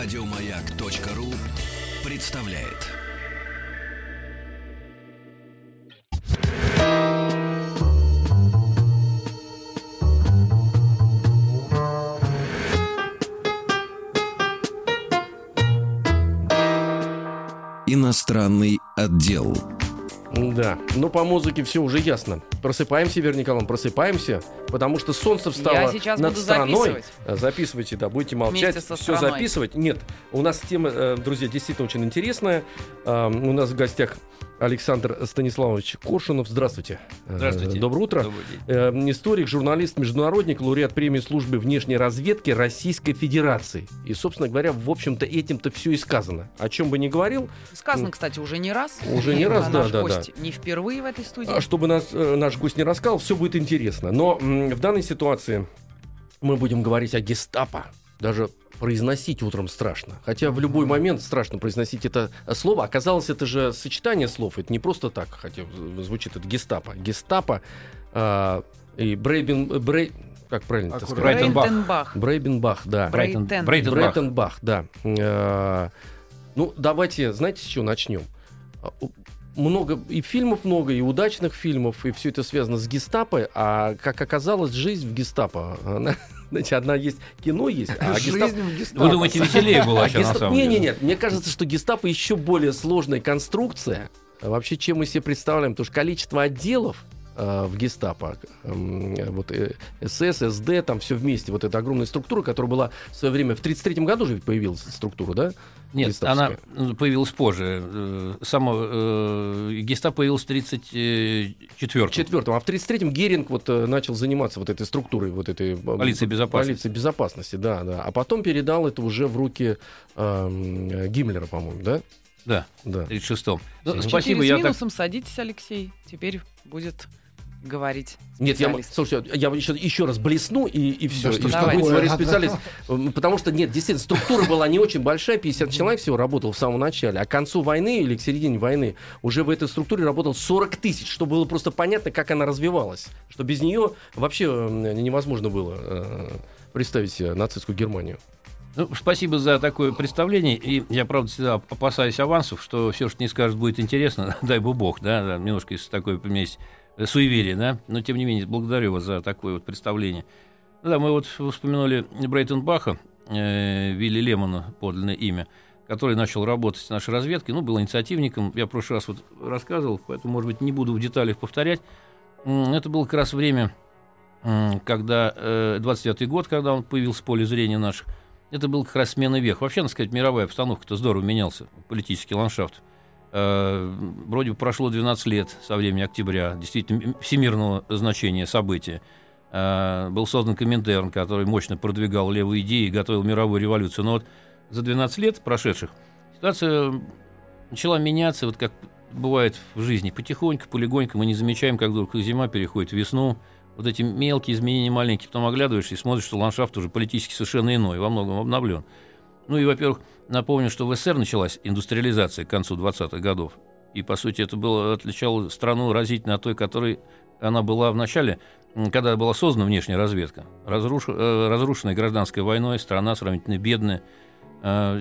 Радиомаяк.ру представляет. Иностранный отдел. Да, но по музыке все уже ясно. Просыпаемся, Вера Николаевна, просыпаемся, потому что солнце встало Я сейчас над буду страной. записывать. Э, Записывайте, да, будете молчать, Вместе со все страной. записывать. Нет, у нас тема, э, друзья, действительно очень интересная. Э, У нас в гостях Александр Станиславович Коршунов. Здравствуйте. Э, Здравствуйте. Доброе утро. Добрый день. Э, Историк, журналист, международник, лауреат премии службы внешней разведки Российской Федерации. И, собственно говоря, в общем-то, этим-то все и сказано. О чем бы ни говорил, Сказано, кстати, уже не раз. Уже не раз, да, наш да, гость Не впервые в этой студии. А чтобы нас, э, наш гость не рассказал, все будет интересно. Но м, в данной ситуации мы будем говорить о гестапо. Даже произносить утром страшно. Хотя в любой момент страшно произносить это слово. Оказалось, это же сочетание слов. Это не просто так, хотя звучит это гестапо. Гестапо а, и Брейбен... Брей... Как правильно это сказать? Брейтенбах. Брейбенбах, да. Брейтен. Брейтен- Брейтенбах. Бреттенбах, да. Э, Ну, давайте, знаете, с чего начнем? А, Много и фильмов много, и удачных фильмов, и все это связано с гестапо. А как оказалось, жизнь в гестапо. Она, знаете, одна есть кино есть, а гестапо. Вы думаете, веселее было А вообще на гестапо- самом не, деле? не, нет. Мне кажется, что гестапо еще более сложная конструкция. Вообще, чем мы себе представляем, потому что количество отделов э, в гестапо, эм, вот э, СС, СД, там все вместе, вот эта огромная структура, которая была в свое время, в 33 году же ведь появилась структура, да? Нет, гестаповская. она м, появилась позже. Э, Само э, гестапо появилась в 34 Четвертом. А в 33-м Геринг вот э, начал заниматься вот этой структурой, вот этой... э, Полиции безопасности. Полиции безопасности, да, да. А потом передал это уже в руки эм, э, Гиммлера, по-моему, да? Да, Да. в 36-м. Ну. Спасибо, Четыре я с так... минусом садитесь, Алексей. Теперь будет говорить Нет, я, слушайте, я еще, еще раз блесну и, и все. что и что будет говорить специалист. Потому что, нет, действительно, структура была не очень большая, 50 человек всего работал в самом начале, а к концу войны или к середине войны уже в этой структуре работал 40 тысяч, чтобы было просто понятно, как она развивалась. Что без нее вообще невозможно было э, представить себе нацистскую Германию. Ну, спасибо за такое представление. И я, правда, всегда опасаюсь авансов, что все, что не скажет, будет интересно. Дай бы бог, да, да, немножко из такой у меня есть э, суеверие, да. Но, тем не менее, благодарю вас за такое вот представление. Ну Да, мы вот вспомянули Брейтенбаха, э, Вилли Лемона, подлинное имя, который начал работать с нашей разведкой. Ну, был инициативником. Я в прошлый раз вот рассказывал, поэтому, может быть, не буду в деталях повторять. Это было как раз время, когда э, 29-й год, когда он появился в поле зрения наших. Это был как раз смена век. Вообще, надо сказать, мировая обстановка-то здорово менялся, политический ландшафт. Э, Вроде бы прошло 12 лет со времени октября, действительно всемирного значения события. Э, Был создан Коминтерн, который мощно продвигал левые идеи и готовил мировую революцию. Но вот за 12 лет прошедших ситуация начала меняться, вот как бывает в жизни. Потихоньку, полегоньку мы не замечаем, как вдруг зима переходит в весну, вот эти мелкие изменения маленькие, потом оглядываешься и смотришь, что ландшафт уже политически совершенно иной, во многом обновлен. Ну и, во-первых, напомню, что в СССР началась индустриализация к концу 20-х годов. И, по сути, это было, отличало страну разительно от той, которой она была в начале, когда была создана внешняя разведка. Разруш- э, разрушенная гражданской войной, страна сравнительно бедная. Э,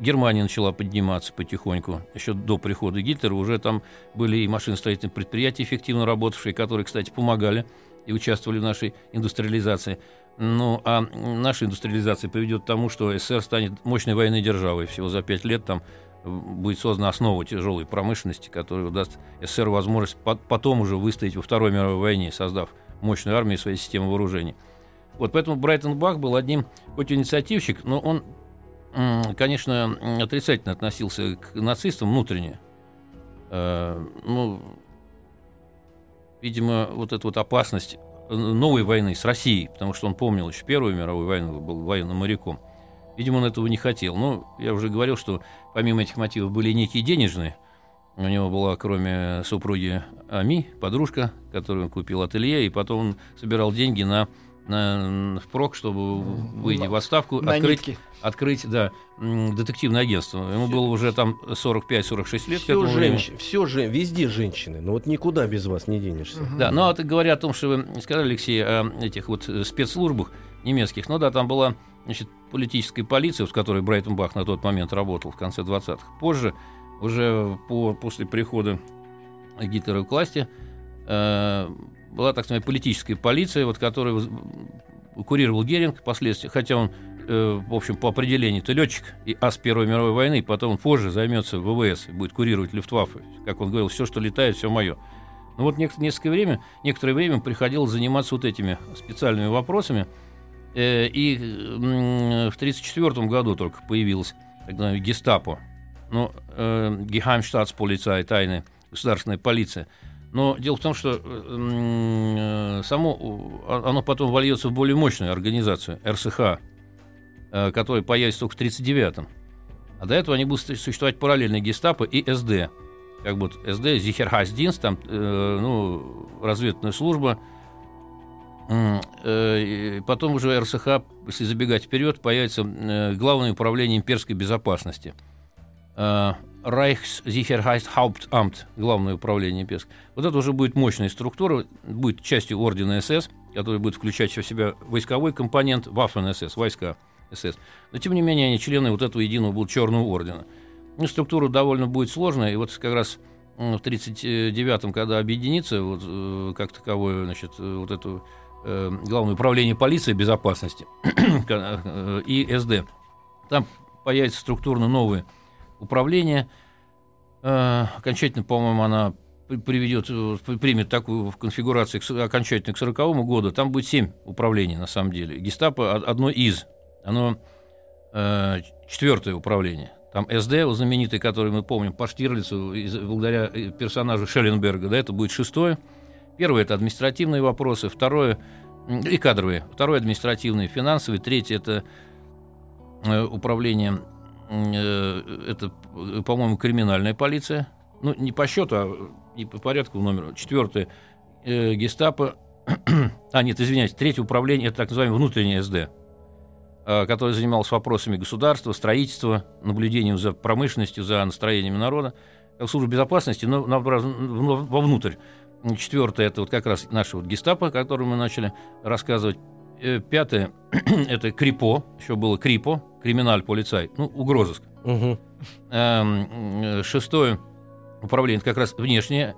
Германия начала подниматься потихоньку. Еще до прихода Гитлера уже там были и машиностроительные предприятия, эффективно работавшие, которые, кстати, помогали и участвовали в нашей индустриализации. Ну, а наша индустриализация приведет к тому, что СССР станет мощной военной державой. Всего за пять лет там будет создана основа тяжелой промышленности, которая даст СССР возможность по- потом уже выстоять во Второй мировой войне, создав мощную армию и свои системы вооружений. Вот поэтому Брайтон Бах был одним, хоть инициативщик, но он, конечно, отрицательно относился к нацистам внутренне. Э, ну, видимо, вот эта вот опасность новой войны с Россией, потому что он помнил еще Первую мировую войну, был военным моряком. Видимо, он этого не хотел. Ну, я уже говорил, что помимо этих мотивов были некие денежные. У него была, кроме супруги Ами, подружка, которую он купил ателье, и потом он собирал деньги на, впрок, чтобы, выйти в отставку, На открыть, нитки. открыть да, детективное агентство. Ему было уже там 45-46 лет Все, женщ... все же, везде женщины. Но вот никуда без вас не денешься. Да, ну а ты говоря о том, что вы сказали, Алексей, о этих вот э, спецслужбах немецких, ну да, там была значит, политическая полиция, в которой Брайтон Бах на тот момент работал в конце 20-х. Позже, уже по, после прихода Гитлера к власти, э, была так называемая политическая полиция, вот, которую воз- курировал Геринг впоследствии, хотя он, э, в общем, по определению-то летчик и ас Первой мировой войны, потом он позже займется ВВС и будет курировать Люфтваффе. Как он говорил, все, что летает, все мое. Ну вот несколько время, некоторое время приходилось заниматься вот этими специальными вопросами. Э, и м, в 1934 году только появилась так называемая гестапо. Ну, э, Geheimstaatspolizei, тайная государственная полиция. Но дело в том, что э, э, само оно потом вольется в более мощную организацию, РСХ, э, которая появится только в 1939-м. А до этого они будут существовать параллельно гестапо и СД. Как вот СД, Зихерхайсдинст, там, ну, разведная служба. Потом уже РСХ, если забегать вперед, появится Главное управление имперской безопасности. Reichssicherheitshauptamt, Главное управление имперской. Вот это уже будет мощная структура, будет частью ордена СС, который будет включать в себя войсковой компонент, Waffen СС, войска СС. Но, тем не менее, они члены вот этого единого будут черного ордена. Ну, структура довольно будет сложная, и вот как раз в 1939-м, когда объединится вот, э, как таковое, значит, э, вот это э, Главное управление полиции безопасности и СД, там появится структурно новое управление. Э, Окончательно, по-моему, она при- приведет, э, при- примет такую в конфигурации окончательно к 40 году. Там будет семь управлений, на самом деле. Гестапо од- одно из. Оно э, четвертое управление. Там СД, знаменитый, который мы помним, по Штирлицу, из- благодаря э, персонажу Шелленберга, да, это будет шестое. Первое – это административные вопросы, второе и кадровые. Второе – административные, финансовые. Третье – это э, управление, это, э, по-моему, криминальная полиция. Ну, не по счету, а не по порядку номера. Четвертое э, гестапо. а, нет, извиняюсь, третье управление – это так называемое внутреннее СД э, который занимался вопросами государства, строительства, наблюдением за промышленностью, за настроениями народа, как служба безопасности, но в- вовнутрь. Четвертое – это вот как раз наша вот гестапо, о котором мы начали рассказывать. Э, Пятое – это КРИПО, еще было КРИПО, криминаль, полицай, ну, угрозыск. Э, Шестое управление это как раз внешнее,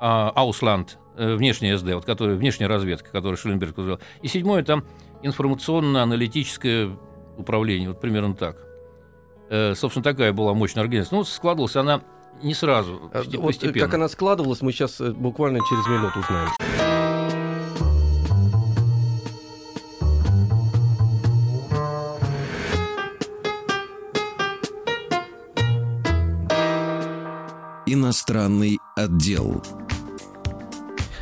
а, Аусланд, э, внешняя СД, вот, которая, внешняя разведка, которую Шелленберг возглавлял. И седьмое там информационно-аналитическое управление, вот примерно так. Э, собственно, такая была мощная организация. Ну, складывалась она не сразу, А, посте- вот, постепенно. как она складывалась, мы сейчас буквально через минуту узнаем. Иностранный отдел.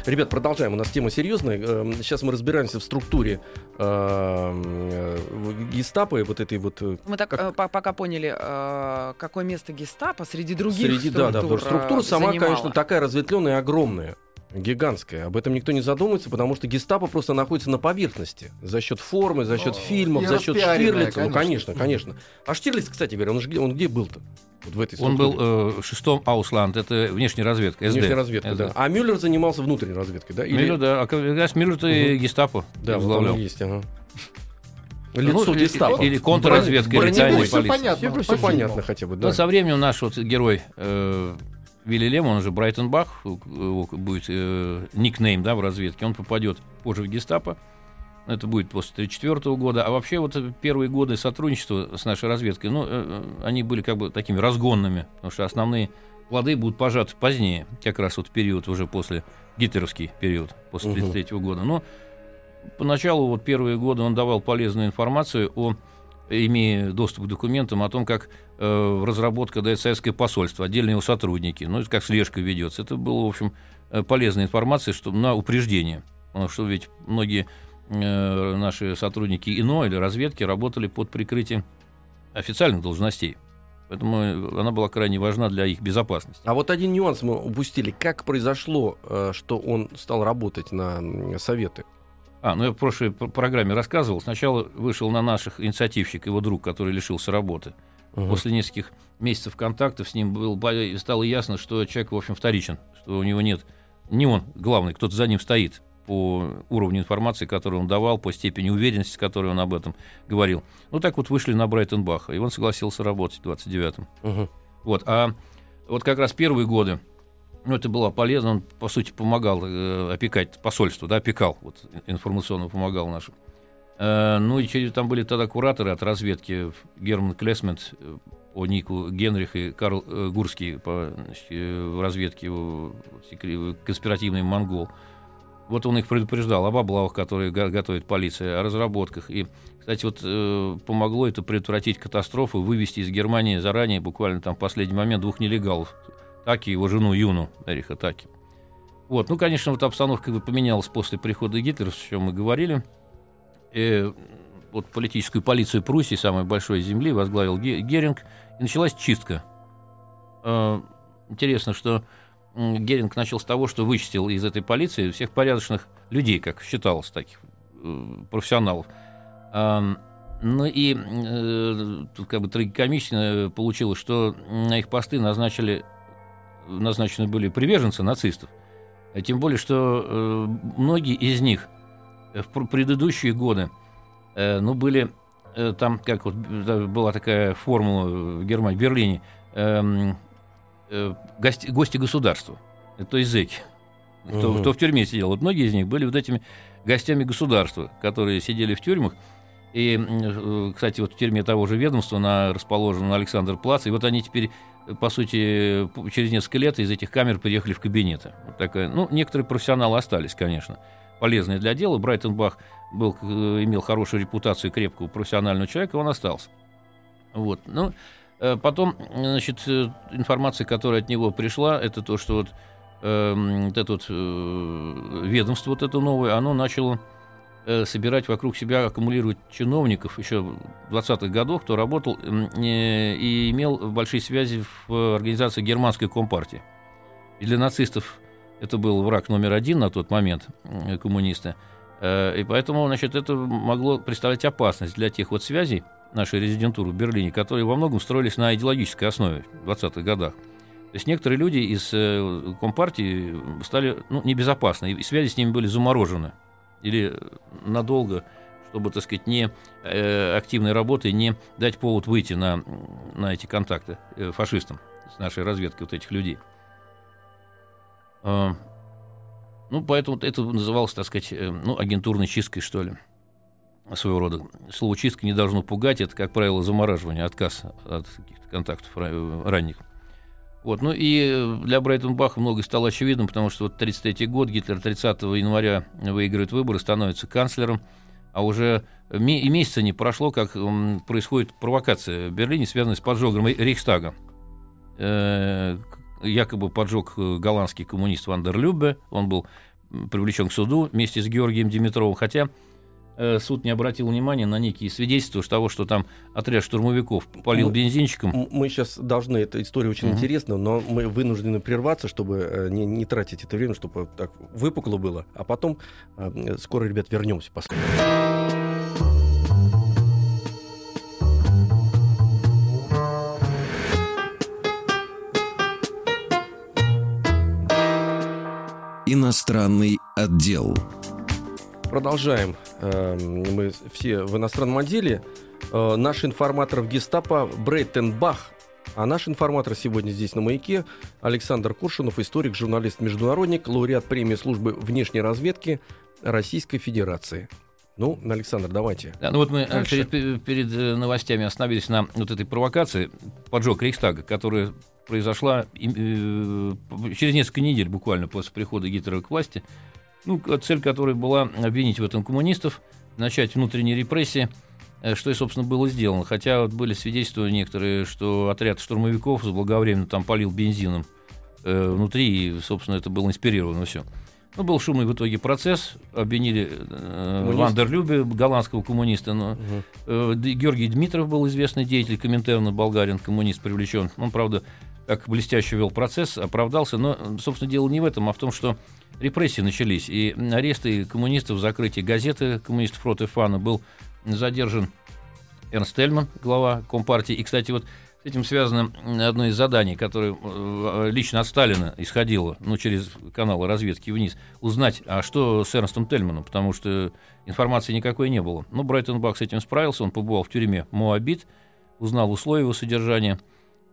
Ребят, продолжаем. У нас тема серьезная. Эм, Сейчас мы разбираемся в структуре эм, э, гестапо и вот этой вот... э, Мы так Как- э, по- пока поняли, э, какое место гестапо среди других Среди, да, да, структур, структура сама, занимала. конечно, такая разветвленная и огромная. Гигантская. Об этом никто не задумывается, потому что гестапо просто находится на поверхности. За счет формы, за счет О, фильмов, за счет Штирлица. Ну, конечно. конечно, конечно. А Штирлиц, кстати говоря, он, ж где- он где был-то? Вот в этой Он был э, в шестом Аусланд, это внешняя разведка, СД. Внешняя разведка, СД. да. А Мюллер занимался внутренней разведкой, да? Или- Мюллер, да, а как раз Мюллер-то и гестапо Да, вот есть, ага. Ну, Лицо или- гестапо. или контрразведка, или тайная полиция. понятно. Все, все понятно хотя бы, да. Но со временем наш вот герой э, Вилли он же Брайтон-Бах, у- его будет э, никнейм да, в разведке, он попадет позже в гестапо. Это будет после 1934 года. А вообще вот первые годы сотрудничества с нашей разведкой, ну, э, они были как бы такими разгонными, потому что основные плоды будут пожаты позднее, как раз вот период уже после гитлеровский период, после Мгм. 1933 года. Но поначалу вот первые годы он давал полезную информацию о имея доступ к документам о том, как э, разработка дает советское посольство, отдельные его сотрудники, ну, как слежка ведется. Это было, в общем, э, полезная информация что, на упреждение. Потому что ведь многие э, наши сотрудники ИНО или разведки работали под прикрытием официальных должностей. Поэтому она была крайне важна для их безопасности. А вот один нюанс мы упустили. Как произошло, э, что он стал работать на советы? А, ну я в прошлой пр- программе рассказывал. Сначала вышел на наших инициативщик, его друг, который лишился работы. Мгм. После нескольких месяцев контактов с ним был, стало ясно, что человек, в общем, вторичен, что у него нет, не он главный, кто-то за ним стоит по уровню информации, которую он давал, по степени уверенности, с которой он об этом говорил. Ну, так вот вышли на Брайтенбаха, и он согласился работать в 29-м. Мгм. Вот, а вот как раз первые годы, ну, это было полезно, он, по сути, помогал э, опекать посольство, да, опекал, вот, информационно помогал нашим. Э, ну, и через, там были тогда кураторы от разведки, Герман Клесмент э, по нику Генрих и Карл э, Гурский по значит, э, разведке, э, секре- конспиративный монгол. Вот он их предупреждал об облавах, которые го- готовит полиция, о разработках. И, кстати, вот э, помогло это предотвратить катастрофу, вывести из Германии заранее, буквально там в последний момент, двух нелегалов. Таки его жену Юну, Эриха Таки. Вот, ну, конечно, вот обстановка поменялась после прихода Гитлера, о чем мы говорили. И вот политическую полицию Пруссии, самой большой земли, возглавил Ге- Геринг, и началась чистка. Э, Интересно, что Геринг начал с того, что вычистил из этой полиции всех порядочных людей, как считалось, таких э, профессионалов. Ам, Ну и э, тут как бы трагикомично получилось, что на их посты назначили, назначены были приверженцы нацистов. А Тем более, что э, многие из них в пр- предыдущие годы э, ну, были э, там, как вот была такая формула в Германии, в Берлине, эм, э, гости, гости государства, э, то есть зэки, кто, Мгм. кто в тюрьме сидел. Вот многие из них были вот этими гостями государства, которые сидели в тюрьмах. И, э, кстати, вот в тюрьме того же ведомства на, расположена на Александр Плац, и вот они теперь, э, по сути, через несколько лет из этих камер переехали в кабинеты. Вот такая, ну, некоторые профессионалы остались, конечно, полезные для дела. Брайтенбах был, э, имел хорошую репутацию крепкого профессионального человека, он остался. Вот. Ну, э, потом, значит, э, информация, которая от него пришла, это то, что вот, эм, вот это вот э, ведомство вот это новое, оно начало э, собирать вокруг себя, аккумулировать чиновников еще в 20-х годах, кто работал э, и имел большие связи в организации германской компартии. И для нацистов это был враг номер один на тот момент, э, коммунисты. Э, И поэтому, значит, это могло представлять опасность для тех вот связей нашей резидентуры в Берлине, которые во многом строились на идеологической основе в 20-х годах. То есть некоторые люди из э, Компартии стали ну, небезопасны, и связи с ними были заморожены. Или надолго, чтобы, так сказать, не э, активной работой не дать повод выйти на, на эти контакты э, фашистам с нашей разведкой вот этих людей. А, ну, поэтому это называлось, так сказать, э, ну, агентурной чисткой, что ли, своего рода. Слово «чистка» не должно пугать, это, как правило, замораживание, отказ от каких-то контактов ра- ранних. Вот, ну и э, для Брайтенбаха многое стало очевидным, потому что вот 33 год, Гитлер 30 января выигрывает выборы, становится канцлером, а уже и месяца не прошло, как происходит провокация в Берлине, связанная с поджогом Рей- Рейхстага. Э, якобы поджег э, голландский коммунист Вандер Любе, он был привлечен к суду вместе с Георгием Димитровым, хотя суд не обратил внимания на некие свидетельства того, что там отряд штурмовиков полил бензинчиком. Мы сейчас должны, эта история очень Мгм. интересна, но мы вынуждены прерваться, чтобы э, не, не тратить это время, чтобы так выпукло было. А потом э, скоро, ребят, вернемся. Поскольку... Иностранный отдел. Продолжаем. Э, Мы все в иностранном отделе. Э, Наш информатор в гестапо Брейтенбах. А наш информатор сегодня здесь на «Маяке» Александр Куршинов, историк, журналист-международник, лауреат премии службы внешней разведки Российской Федерации. Ну, Александр, давайте. Да, ну вот мы э, Дальше. перед, перед, э, новостями остановились на вот этой провокации, поджог Рейхстага, которая произошла э, через несколько недель буквально после прихода Гитлера к власти. Ну, цель которой была обвинить в этом коммунистов, начать внутренние репрессии, э, что и, собственно, было сделано. Хотя вот были свидетельства некоторые, что отряд штурмовиков заблаговременно там полил бензином э, внутри, и, собственно, это было инспирировано все. Ну, был шумный в итоге процесс, обвинили э. Вандерлюбе, голландского коммуниста, но Мгм. Э, Георгий Дмитров был известный деятель, комментарий болгарин, коммунист привлечен. Он, правда, как блестяще вел процесс, оправдался. Но, собственно, дело не в этом, а в том, что репрессии начались. И аресты коммунистов, закрытие газеты коммунистов против Фана был задержан Эрнст Тельман, глава Компартии. И, кстати, вот с этим связано одно из заданий, которое э, лично от Сталина исходило, ну, через каналы разведки вниз, узнать, а что с Эрнстом Тельманом, потому что информации никакой не было. Но Брайтон Бак с этим справился, он побывал в тюрьме Моабит, узнал условия его содержания.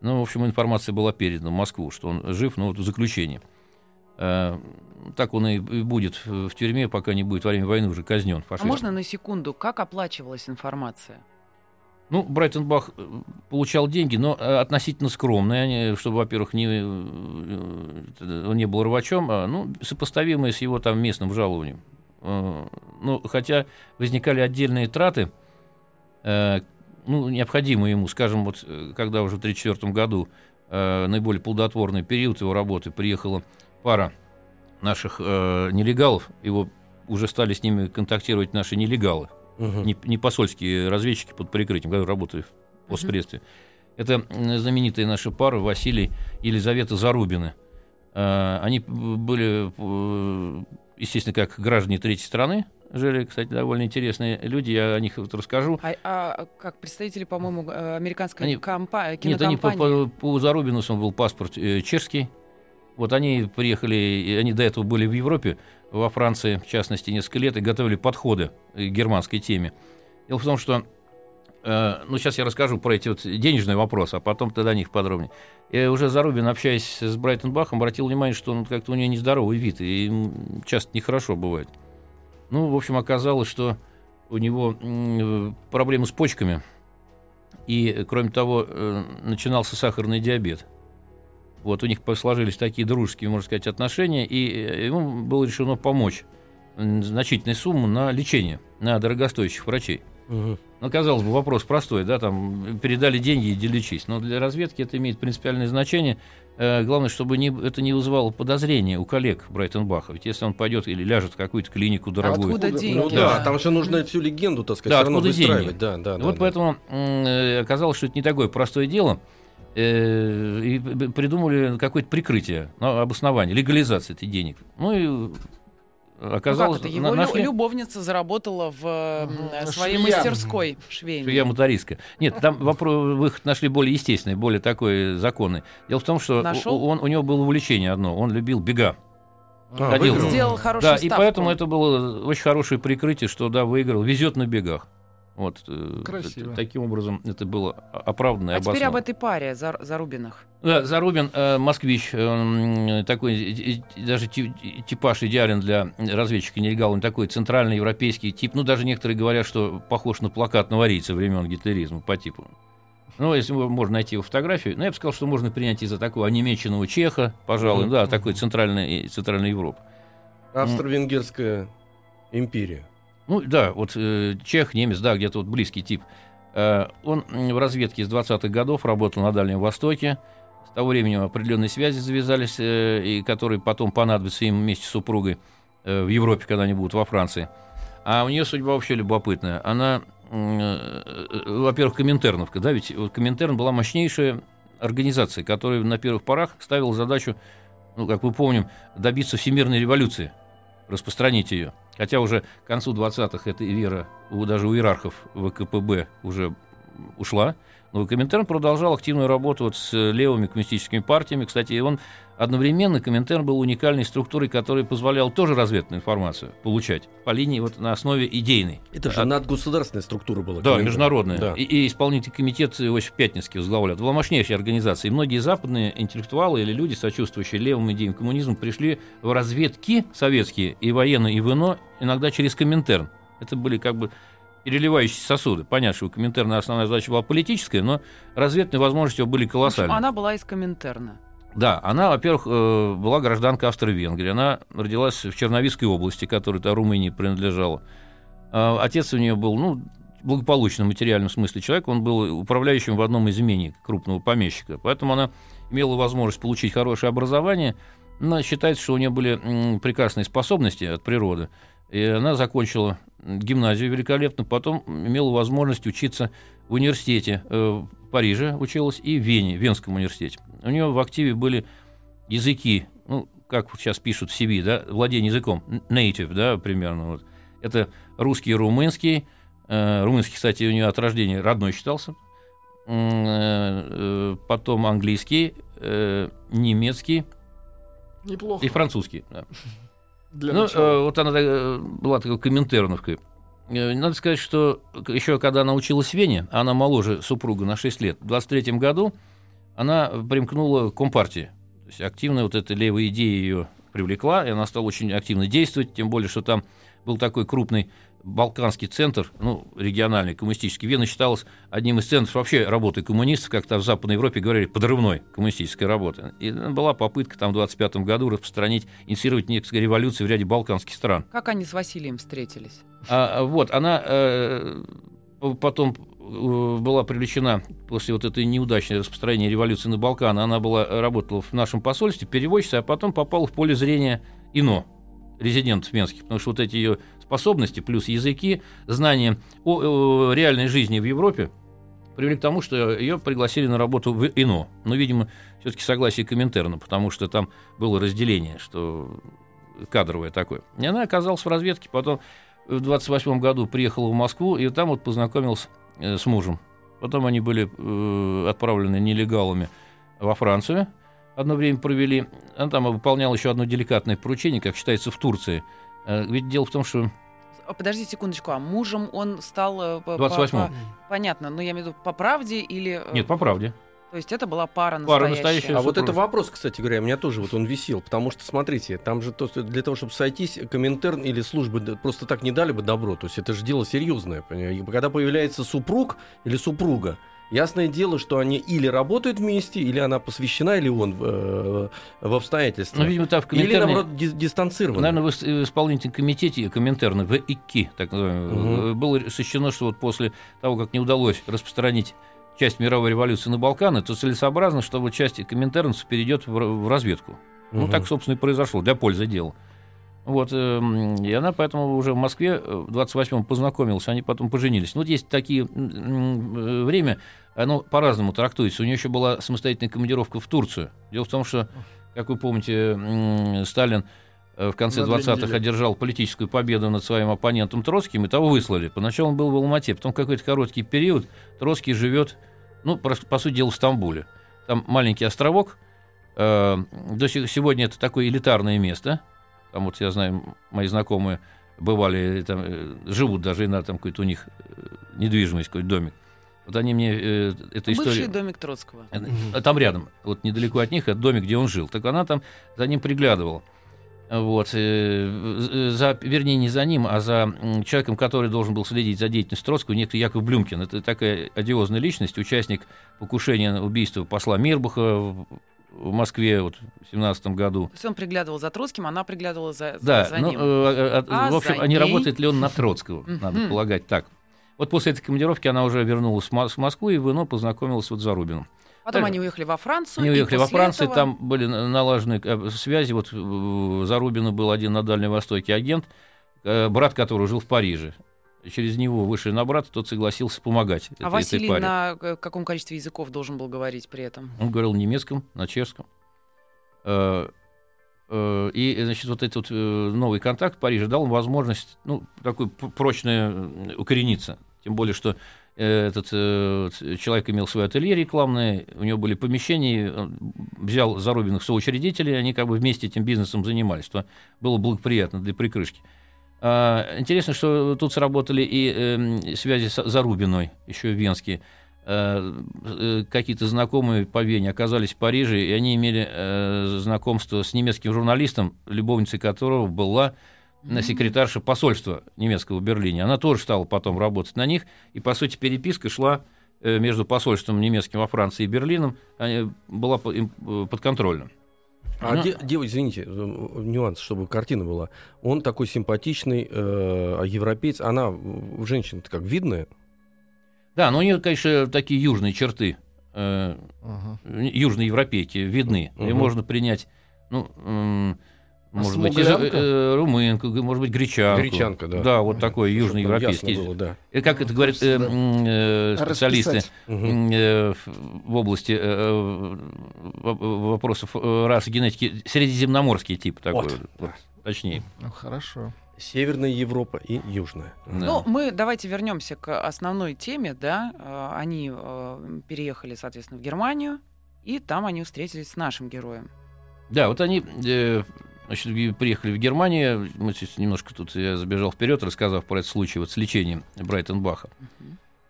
Ну, в общем, информация была передана в Москву, что он жив, но вот в заключении. Э, так он и будет в тюрьме, пока не будет во время войны уже казнен. А можно на секунду, как оплачивалась информация? Ну, Брайтенбах э, получал деньги, но э, относительно скромные, чтобы, во-первых, не, он не был рвачом, а ну, сопоставимые с его там местным жалованием. Ну, хотя возникали отдельные траты, ну, необходимые ему, скажем, вот когда уже в 1934 году наиболее плодотворный период его работы приехала пара наших нелегалов, его уже стали с ними контактировать наши нелегалы угу. не, не посольские разведчики под прикрытием, которые работали по следствию. Это знаменитая наша пара Василий и Елизавета Зарубины. А, они были, э, естественно, как граждане третьей страны, жили, кстати, довольно интересные люди, я о них вот расскажу. А, а как представители, по-моему, э, американской они, компа- Нет, они по, по, по Зарубину был паспорт э, чешский. Вот они приехали, они до этого были в Европе, во Франции, в частности, несколько лет и готовили подходы к германской теме. Дело в том, что э, ну, сейчас я расскажу про эти вот денежные вопросы, а потом тогда о них подробнее. Я уже Зарубин, общаясь с Брайтенбахом, обратил внимание, что он как-то у него нездоровый вид, и часто нехорошо бывает. Ну, в общем, оказалось, что у него э, проблемы с почками, и, кроме того, э, начинался сахарный диабет – вот у них сложились такие дружеские, можно сказать, отношения, и э, ему было решено помочь значительной сумму на лечение, на дорогостоящих врачей. Угу. Ну, казалось бы, вопрос простой, да, там передали деньги, иди лечись. Но для разведки это имеет принципиальное значение. Э, главное, чтобы не, это не вызывало подозрения у коллег Брайтенбаха. Ведь если он пойдет или ляжет в какую-то клинику дорогую... А откуда деньги? Ну да, там же нужно всю легенду, так сказать, да, все равно выстраивать. Деньги? Да, да, вот да, поэтому э, оказалось, что это не такое простое дело. Э, и придумали какое-то прикрытие, ну, обоснование, легализация этих денег. Ну и оказалось... Ну, как это? Его нашли... любовница заработала в угу. своей Швея. мастерской швейной. Швея мотористка. Нет, там вопрос, выход нашли более естественный, более такой законный. Дело в том, что у, он, у него было увлечение одно, он любил бега. А, Ходил. Сделал хорошую Да, ставку. и поэтому это было очень хорошее прикрытие, что да, выиграл, везет на бегах. Вот, э, Красиво. Таким образом, это было оправданно. А теперь об этой паре Зар Зарубинах. Да, Зарубин, э, москвич, э, такой даже типаж идеален для разведчика нелегала, он такой центральный европейский тип. Ну, даже некоторые говорят, что похож на плакат новорийца времен гитлеризма по типу. Ну, если можно найти его фотографию, ну, я бы сказал, что можно принять из-за такого онемеченного чеха, пожалуй, mm-hmm. да, такой центральной, центральной Европы. Австро-Венгерская империя. Ну да, вот э, чех, немец, да, где-то вот близкий тип. Э, он в разведке с 20-х годов работал на Дальнем Востоке. С того времени определенные связи завязались, э, и которые потом понадобятся им вместе с супругой э, в Европе, когда они будут во Франции. А у нее судьба вообще любопытная. Она, э, э, во-первых, коминтерновка, да, ведь Коминтерн была мощнейшая организация, которая на первых порах ставила задачу, ну, как мы помним, добиться всемирной революции, распространить ее. Хотя уже к концу 20-х эта вера даже у иерархов ВКПБ уже ушла. Но Коминтерн продолжал активную работу вот с левыми коммунистическими партиями. Кстати, он одновременно, Коминтерн был уникальной структурой, которая позволяла тоже разведную информацию получать по линии вот на основе идейной. Это же а, надгосударственная структура была. Да, международная. Да. И, и исполнительный комитет Иосиф Пятницкий возглавлял. Это была мощнейшая организация. И многие западные интеллектуалы или люди, сочувствующие левым идеям коммунизма, пришли в разведки советские и военные, и в ИНО, иногда через Коминтерн. Это были как бы переливающиеся сосуды. Понятно, что у Коминтерна основная задача была политическая, но разведные возможности были колоссальны. Она была из Коминтерна. Да, она, во-первых, э, была гражданка Австро-Венгрии. Она родилась в Черновицкой области, которая то Румынии принадлежала. А отец у нее был, ну, благополучно в материальном смысле человек. Он был управляющим в одном из имений крупного помещика. Поэтому она имела возможность получить хорошее образование. Но считается, что у нее были прекрасные способности от природы. И она закончила гимназию великолепно, потом имела возможность учиться в университете э, в Париже училась и в Вене, в Венском университете. У нее в активе были языки, ну, как сейчас пишут в CV, да, владение языком, native, да, примерно. Вот. Это русский и румынский. Э, румынский, кстати, у нее от рождения родной считался. Э, потом английский, э, немецкий. Неплохо. И французский. Да. Для ну, начала. э, вот она э, была такой коминтерновкой. Э, Надо сказать, что еще когда она училась в Вене, она моложе супруга на 6 лет, в 23 году она примкнула к Компартии. То есть активно вот эта левая идея ее привлекла, и она стала очень активно действовать, тем более, что там был такой крупный Балканский центр, ну, региональный, коммунистический. Вена считалась одним из центров вообще работы коммунистов, как-то в Западной Европе говорили, подрывной коммунистической работы. И была попытка там в 25 году распространить, инициировать некоторые революции в ряде балканских стран. Как они с Василием встретились? А, вот, она э, потом э, была привлечена после вот этой неудачной распространения революции на Балканы. Она была, работала в нашем посольстве, переводчицей, а потом попала в поле зрения ИНО, резидентов венских, потому что вот эти ее способности, плюс языки, знания о, о реальной жизни в Европе привели к тому, что ее пригласили на работу в ИНО. Но, видимо, все-таки согласие Коминтерна, потому что там было разделение, что кадровое такое. И она оказалась в разведке, потом в 28 году приехала в Москву, и там вот познакомилась э, с мужем. Потом они были э, отправлены нелегалами во Францию, одно время провели. Она там выполняла еще одно деликатное поручение, как считается, в Турции. Э, Ведь дело в том, что А, Подожди секундочку, а мужем он стал... э, по- 28-м. по- Понятно, но я имею в виду по правде или... э, Нет, по правде. То есть это была пара Пара настоящая. настоящая. А вот супруг. это вопрос, кстати говоря, у меня тоже вот он висел, потому что, смотрите, там же то, для того, чтобы сойтись, Коминтерн или службы просто так не дали бы добро, то есть это же дело серьезное. Когда появляется супруг или супруга, ясное дело, что они или работают вместе, или она посвящена, или он в, э, в обстоятельства. Ну, видимо, там в или, Коминтерне... наоборот, ди- дистанцированы. Наверное, в ис- в исполнительном комитете Коминтерна, в ИКИ, так называемом, Мгм. было сочтено, что вот после того, как не удалось распространить часть мировой революции на Балканы, то целесообразно, что вот часть коминтернцев перейдет в, разведку. Ну, Мгм. так, собственно, и произошло, для пользы дела. Вот, эм, и она поэтому уже в Москве э, в 28-м познакомилась, они потом поженились. Ну, вот есть такие э, время, оно по-разному трактуется. У нее еще была самостоятельная командировка в Турцию. Дело в том, что, как вы помните, Сталин э, в конце На две 20-х недели. одержал политическую победу над своим оппонентом Троцким, и того выслали. Поначалу он был в Алмате, потом какой-то короткий период Троцкий живет, ну, по, сути дела, в Стамбуле. Там маленький островок, до сих, сегодня это такое элитарное место. Там вот я знаю, мои знакомые бывали, там, э, живут даже, и на там какой-то у них э, недвижимость, какой-то домик. Вот они мне э, эту Бывший историю... домик Троцкого. А Там рядом, вот недалеко от них, это домик, где он жил. Так она там за ним приглядывала. Вот, э, за, вернее, не за ним, а за человеком, который должен был следить за деятельностью Троцкого, некто Яков Блюмкин. Это такая одиозная личность, участник покушения на убийство посла Мирбаха в, Москве вот, в 17 году. То есть он приглядывал за Троцким, она приглядывала за, Да, за ну, ним. э, а- а- в общем, а не работает ли он на Троцкого, надо полагать так. Вот после этой командировки она уже вернулась в Мос- в Москву и в ИНО познакомилась вот с Зарубиным. Потом они уехали во Францию. Они уехали во Францию, этого- там были на- налажены связи. Вот Зарубина был один на Дальнем Востоке агент, брат которого жил в Париже. Через него вышли на брата, тот согласился помогать этой, А этой Василий паре. на э, каком количестве языков должен был говорить при этом? Он говорил на немецком, на чешском. Э, э, И, значит, вот этот новый контакт в Париже дал им возможность, ну, такой прочно укорениться. Тем более, что этот человек имел свое ателье рекламное, у него были помещения, он взял Зарубиных соучредителей, они как бы вместе этим бизнесом занимались, что было благоприятно для прикрышки. А, Интересно, что тут сработали и эм, связи с Зарубиной, еще венские. Э, э, Какие-то знакомые по Вене оказались в Париже, и они имели э, знакомство с немецким журналистом, любовницей которого была секретарша посольства немецкого в Берлине. Она тоже стала потом работать на них, и, по сути, переписка шла э, между посольством немецким во Франции и Берлином, они- была подконтрольна. А Ну. де- девочка, извините, э, нюанс, чтобы картина была. Он такой симпатичный э, европеец, она в женщина как видная. Да, но у нее, конечно, такие южные черты, э, Ага. южные европейки видны. И Мгм. можно принять, ну, м, может быть, из, э, румынка, может быть, гречанка. Гречанка, да. Да, вот такой южноевропейский. Было, да. И как это говорят э, э, специалисты э, в области э, э вопросов э, расы генетики, средиземноморский тип такой, вот. Вот, точнее. Ну, хорошо. Северная Европа и Южная. Да. Ну, мы давайте вернемся к основной теме, да. Э, они переехали, соответственно, в Германию, и там они встретились с нашим героем. Да, вот они Значит, приехали в Германию, мы немножко тут я забежал вперед, рассказав про этот случай вот с лечением Брайтенбаха.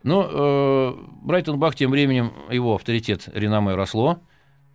Но э, Брайтенбах тем временем, его авторитет реноме росло,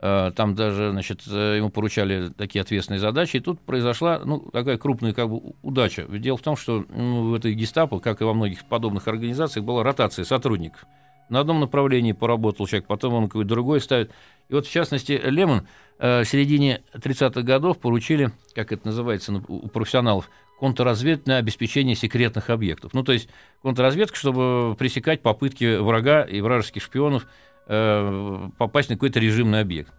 э, там даже, значит, э, ему поручали такие ответственные задачи, и тут произошла, ну, такая крупная как бы удача. Дело в том, что ну, в этой гестапо, как и во многих подобных организациях, была ротация сотрудников. На одном направлении поработал человек, потом он какой-то другой ставит. И вот, в частности, Лемон Э, в середине 30-х годов поручили, как это называется у профессионалов, контрразведное обеспечение секретных объектов. Ну, то есть контрразведка, чтобы пресекать попытки врага и вражеских шпионов э, попасть на какой-то режимный объект.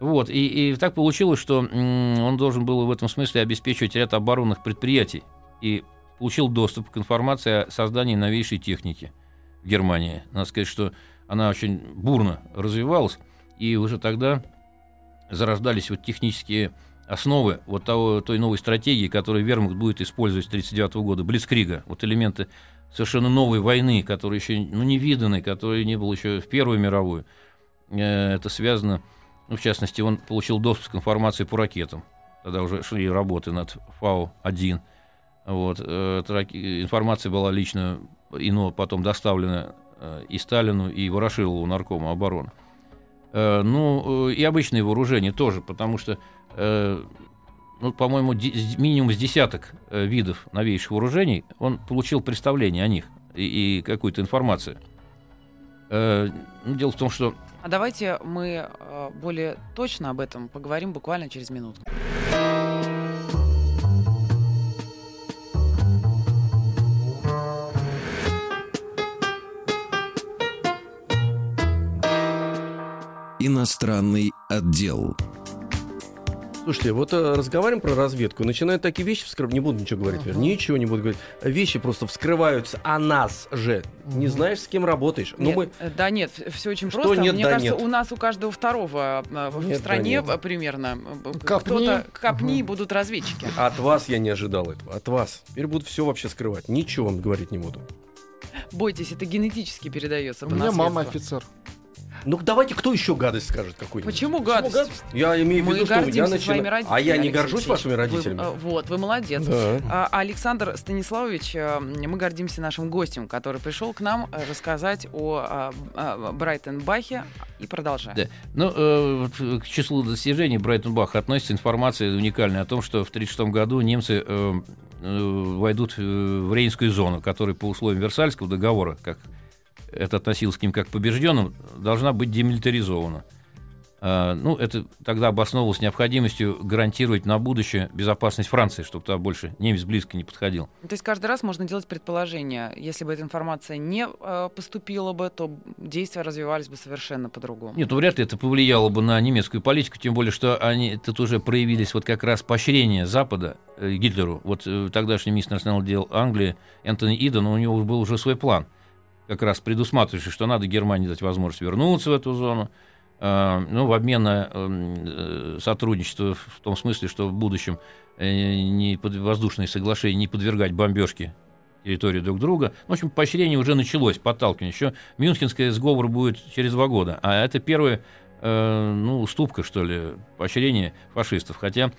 Вот, и, и так получилось, что он должен был в этом смысле обеспечивать ряд оборонных предприятий и получил доступ к информации о создании новейшей техники Германии. Надо сказать, что она очень бурно развивалась, и уже тогда зарождались вот технические основы вот того, той новой стратегии, которую Вермахт будет использовать с 1939 года, Блицкрига, вот элементы совершенно новой войны, которые еще ну, не виданы, которые не было еще в Первую мировую. Э, это связано, ну, в частности, он получил доступ к информации по ракетам. Тогда уже шли работы над Фау-1. Вот. Э, эта информация была лично ино потом доставлена э, и Сталину, и Ворошилову, наркому обороны. Э, ну, э, и обычные вооружения тоже, потому что, ну, по-моему, минимум с десяток видов новейших вооружений он получил представление о них и, и какую-то информацию. Ну, дело в том, что... А давайте мы более точно об этом поговорим буквально через минуту. Иностранный отдел. Слушайте, вот э, разговариваем про разведку, начинают такие вещи вскрывать, не буду ничего говорить, uh-huh. ничего не буду говорить. Вещи просто вскрываются о нас же. Uh-huh. Не знаешь, с кем работаешь. Ну, нет, мы... Э, да нет, все очень Что просто. Нет, Мне да кажется, нет. у нас у каждого второго э, в нет, стране да нет. примерно копни. кто-то копни uh-huh. будут разведчики. От вас я не ожидал этого. От вас. Теперь буду все вообще скрывать. Ничего вам говорить не буду. Бойтесь, это генетически передается. У меня мама офицер. Ну давайте, кто еще гадость скажет какой-нибудь? Почему гадость? Почему гадость? Я имею в виду, что я начинаю... А я не горжусь вашими родителями? Вы, э, вот, вы молодец. Да. А, Александр Станиславович, э, мы гордимся нашим гостем, который пришел к нам э, рассказать о, о Брайтенбахе и продолжаем. Да. Ну, э, к числу достижений Брайтенбаха относится информация уникальная о том, что в 1936 году немцы э, войдут в Рейнскую зону, которая по условиям Версальского договора, как это относилось к ним как к побежденным, должна быть демилитаризована. А, ну, это тогда обосновывалось необходимостью гарантировать на будущее безопасность Франции, чтобы туда больше немец близко не подходил. То есть каждый раз можно делать предположение. Если бы эта информация не э, поступила бы, то действия развивались бы совершенно по-другому. Нет, ну вряд ли это повлияло бы на немецкую политику, тем более, что они тут уже проявились вот как раз поощрение Запада э, Гитлеру. Вот э, тогдашний министр национальных дел Англии Энтони Иден, у него был уже свой план – как раз предусматривающий, что надо Германии дать возможность вернуться в эту зону, э, ну, в обмен на э, сотрудничество в том смысле, что в будущем э, не под воздушные соглашения не подвергать бомбежке территории друг друга. В общем, поощрение уже началось, подталкивание. Еще Мюнхенский сговор будет через два года. А это первая ну, уступка, что ли, поощрение фашистов. Хотя,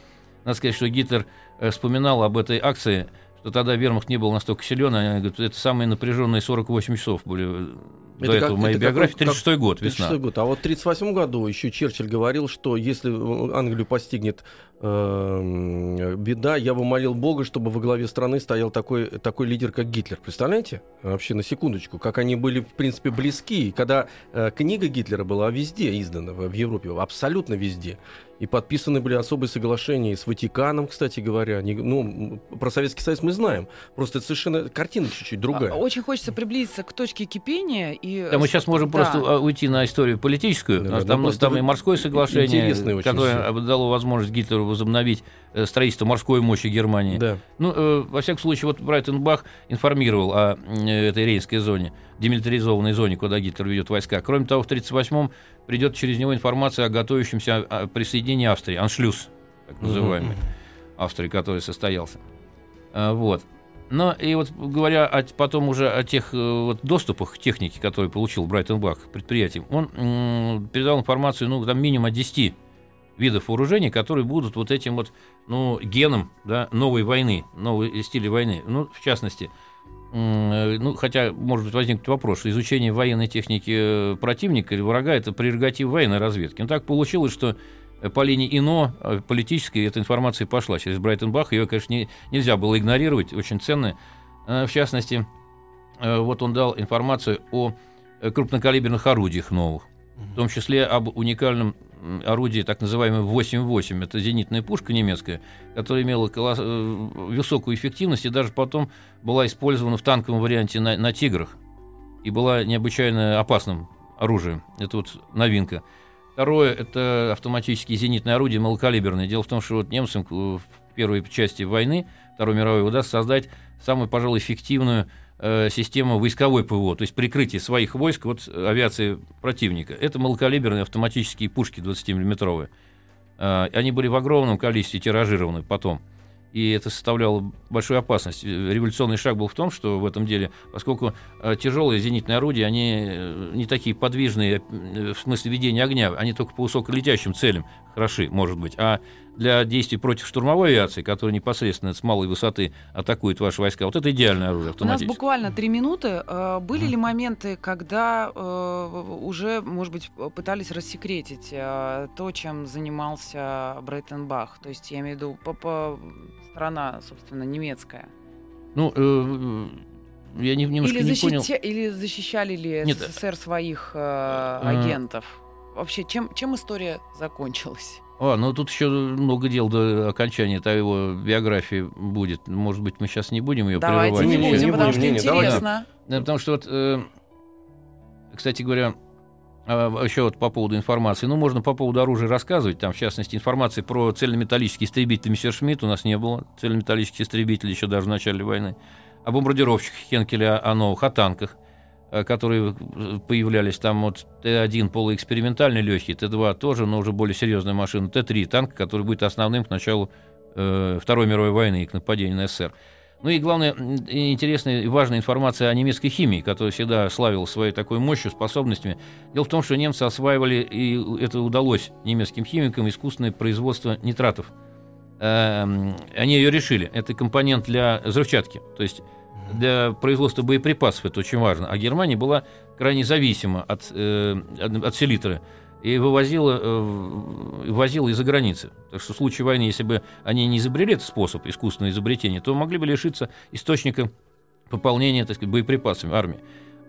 надо сказать, что Гитлер вспоминал об этой акции что тогда вермахт не был настолько силен, они говорят, это самые напряженные 48 часов были э, это до этого как, в моей биографии. 36 год, весна. 36 год. А вот в 1938 году еще Черчилль говорил, что если Англию постигнет э, беда, я бы молил Бога, чтобы во главе страны стоял такой, такой лидер, как Гитлер. Представляете? Вообще, на секундочку, как они были, в принципе, близки. Когда э, книга Гитлера была везде издана, в Европе, абсолютно везде. И подписаны были особые соглашения с Ватиканом, кстати говоря. Не, ну, про Советский Союз мы знаем. Просто это совершенно картина чуть-чуть другая. А, Очень хочется приблизиться к точке кипения. И... Да, мы сейчас можем Да. просто уйти на историю политическую. Да, У нас да, там, там вы- и морское соглашение, интересное очень которое дало возможность Гитлеру возобновить э, строительство морской мощи Германии. Да. Ну, э, во всяком случае, вот Брайтон Бах информировал о э, этой рейнской зоне, демилитаризованной зоне, куда Гитлер ведет войска. Кроме того, в 1938-м придет через него информация о готовящемся а, присоединении Австрии, аншлюз, так называемый, Австрии, который состоялся. А, вот. Но и вот говоря о- потом уже о тех э, вот, доступах к технике, которые получил Брайтон Бах к предприятиям, он м, передал информацию, ну, там минимум о 10 видов вооружений, которые будут вот этим вот, ну, геном, да, новой войны, новой стиля войны. Ну, в частности, э, ну, хотя, может быть, возникнет вопрос, что изучение военной техники э, противника или врага – это прерогатива военной разведки. Но так получилось, что э, по линии ИНО, э, политической, эта информация пошла через Брайтон Бах. Ее, конечно, не- нельзя было игнорировать, очень ценная. Э, В частности, э, вот он дал информацию о крупнокалиберных орудиях новых, в том числе об уникальном орудии, так называемом 8.8. Это зенитная пушка немецкая, которая имела колос- высокую эффективность и даже потом была использована в танковом варианте на, на «Тиграх» и была необычайно опасным оружием. Это вот новинка. Второе – это автоматические зенитные орудия малокалиберные. Дело в том, что вот немцам э, в первой части войны, Второй мировой, удастся создать самую, пожалуй, эффективную э, систему войсковой ПВО, то есть прикрытие своих войск от авиации противника. Это малокалиберные автоматические пушки 20-миллиметровые. Э, они были в огромном количестве тиражированы потом. И это составляло большую опасность. Э, Революционный шаг был в том, что в этом деле, поскольку э, тяжелые зенитные орудия, они э, не такие подвижные в смысле ведения огня, они только по высоколетящим целям хороши, может быть. А для действий против штурмовой авиации, которая непосредственно с малой высоты атакует ваши войска, вот это идеальное оружие У нас буквально три минуты. Э, Были ли моменты, когда э, уже, может быть, пытались рассекретить э, то, чем занимался Брейтон Бах? То есть, я имею в виду, страна, собственно, немецкая. Ну, я не, немножко Или, не защити- понял. или защищали ли Нет, СССР своих э, агентов? Вообще, чем, чем история закончилась? А, ну тут еще много дел до окончания этой его биографии будет. Может быть, мы сейчас не будем ее Давайте прерывать. не будем, не потому будем, что не, не, давайте. интересно. Да, потому что вот, э, кстати говоря, а, еще вот по поводу информации. Ну, можно по поводу оружия рассказывать. Там, в частности, информации про цельнометаллические истребители Мессершмитт у нас не было. Цельнометаллические истребители еще даже в начале войны. О бомбардировщиках Хенкеля, о новых, о танках, которые э, появлялись. Там вот Т-1 полуэкспериментальный легкий, Т-2 тоже, но уже более серьезная машина. Т-3 танк, который будет основным к началу э, Второй мировой войны и к нападению на СССР. Ну и главное, интересная и важная информация о немецкой химии, которая всегда славилась своей такой мощью, способностями. Дело в том, что немцы осваивали, и это удалось немецким химикам, искусственное производство нитратов. Эм, Они ее решили. Это компонент для взрывчатки. То есть для производства боеприпасов это очень важно. А Германия была крайне зависима от, э, от, селитры и вывозила, э, возила из-за границы. Так что в случае войны, если бы они не изобрели этот способ искусственного изобретения, то могли бы лишиться источника пополнения так сказать, боеприпасами армии.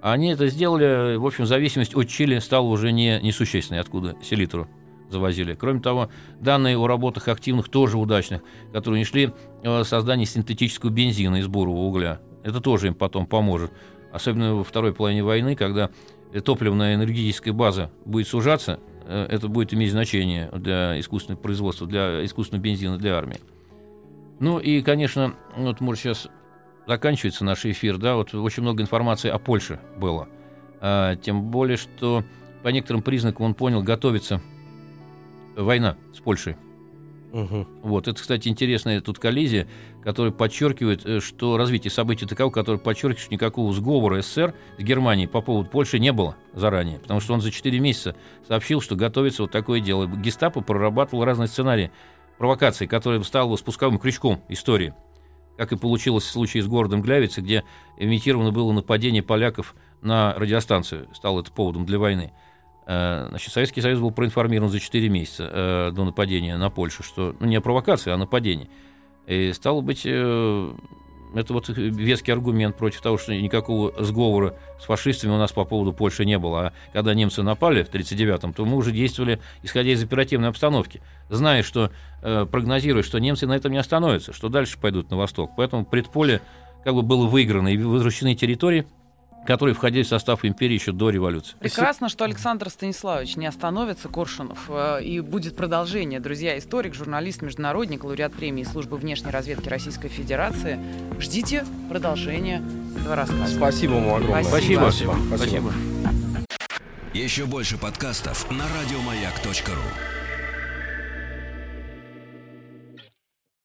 А они это сделали, в общем, зависимость от Чили стала уже не, несущественной, откуда селитру завозили. Кроме того, данные о работах активных тоже удачных, которые не шли в создание синтетического бензина из бурого угля. Это тоже им потом поможет. Особенно во второй половине войны, когда топливная энергетическая база будет сужаться, э, это будет иметь значение для искусственного производства, для искусственного бензина для армии. Ну и, конечно, вот может сейчас заканчивается наш эфир, да, вот очень много информации о Польше было. А, тем более, что по некоторым признакам он понял, готовится война с Польшей. Мгм. Вот, это, кстати, интересная тут коллизия, которая подчеркивает, э, что развитие событий таково, которое подчеркивает, что никакого сговора СССР с Германией по поводу Польши не было заранее, потому что он за 4 месяца сообщил, что готовится вот такое дело. Гестапо прорабатывал разные сценарии провокации, которые стал спусковым крючком истории. Как и получилось в случае с городом Глявицы, где имитировано было нападение поляков на радиостанцию. Стало это поводом для войны. Э, Значит, Советский Союз был проинформирован за 4 месяца э, до нападения на Польшу, что ну, не о провокации, а о нападении. И стало быть, э, Это вот веский аргумент против того, что никакого сговора с фашистами у нас по поводу Польши не было. А когда немцы напали в 1939-м, то мы уже действовали, исходя из оперативной обстановки, зная, что, прогнозируя, что немцы на этом не остановятся, что дальше пойдут на восток. Поэтому предполе как бы было выиграно и возвращены территории, которые входили в состав империи еще до революции. Прекрасно, что Александр Станиславович не остановится, Коршунов, э, и будет продолжение. Друзья, историк, журналист, международник, лауреат премии службы внешней разведки Российской Федерации. Ждите продолжения этого рассказа. Спасибо вам огромное. Спасибо. Спасибо. Спасибо. Еще больше подкастов на радиомаяк.ру.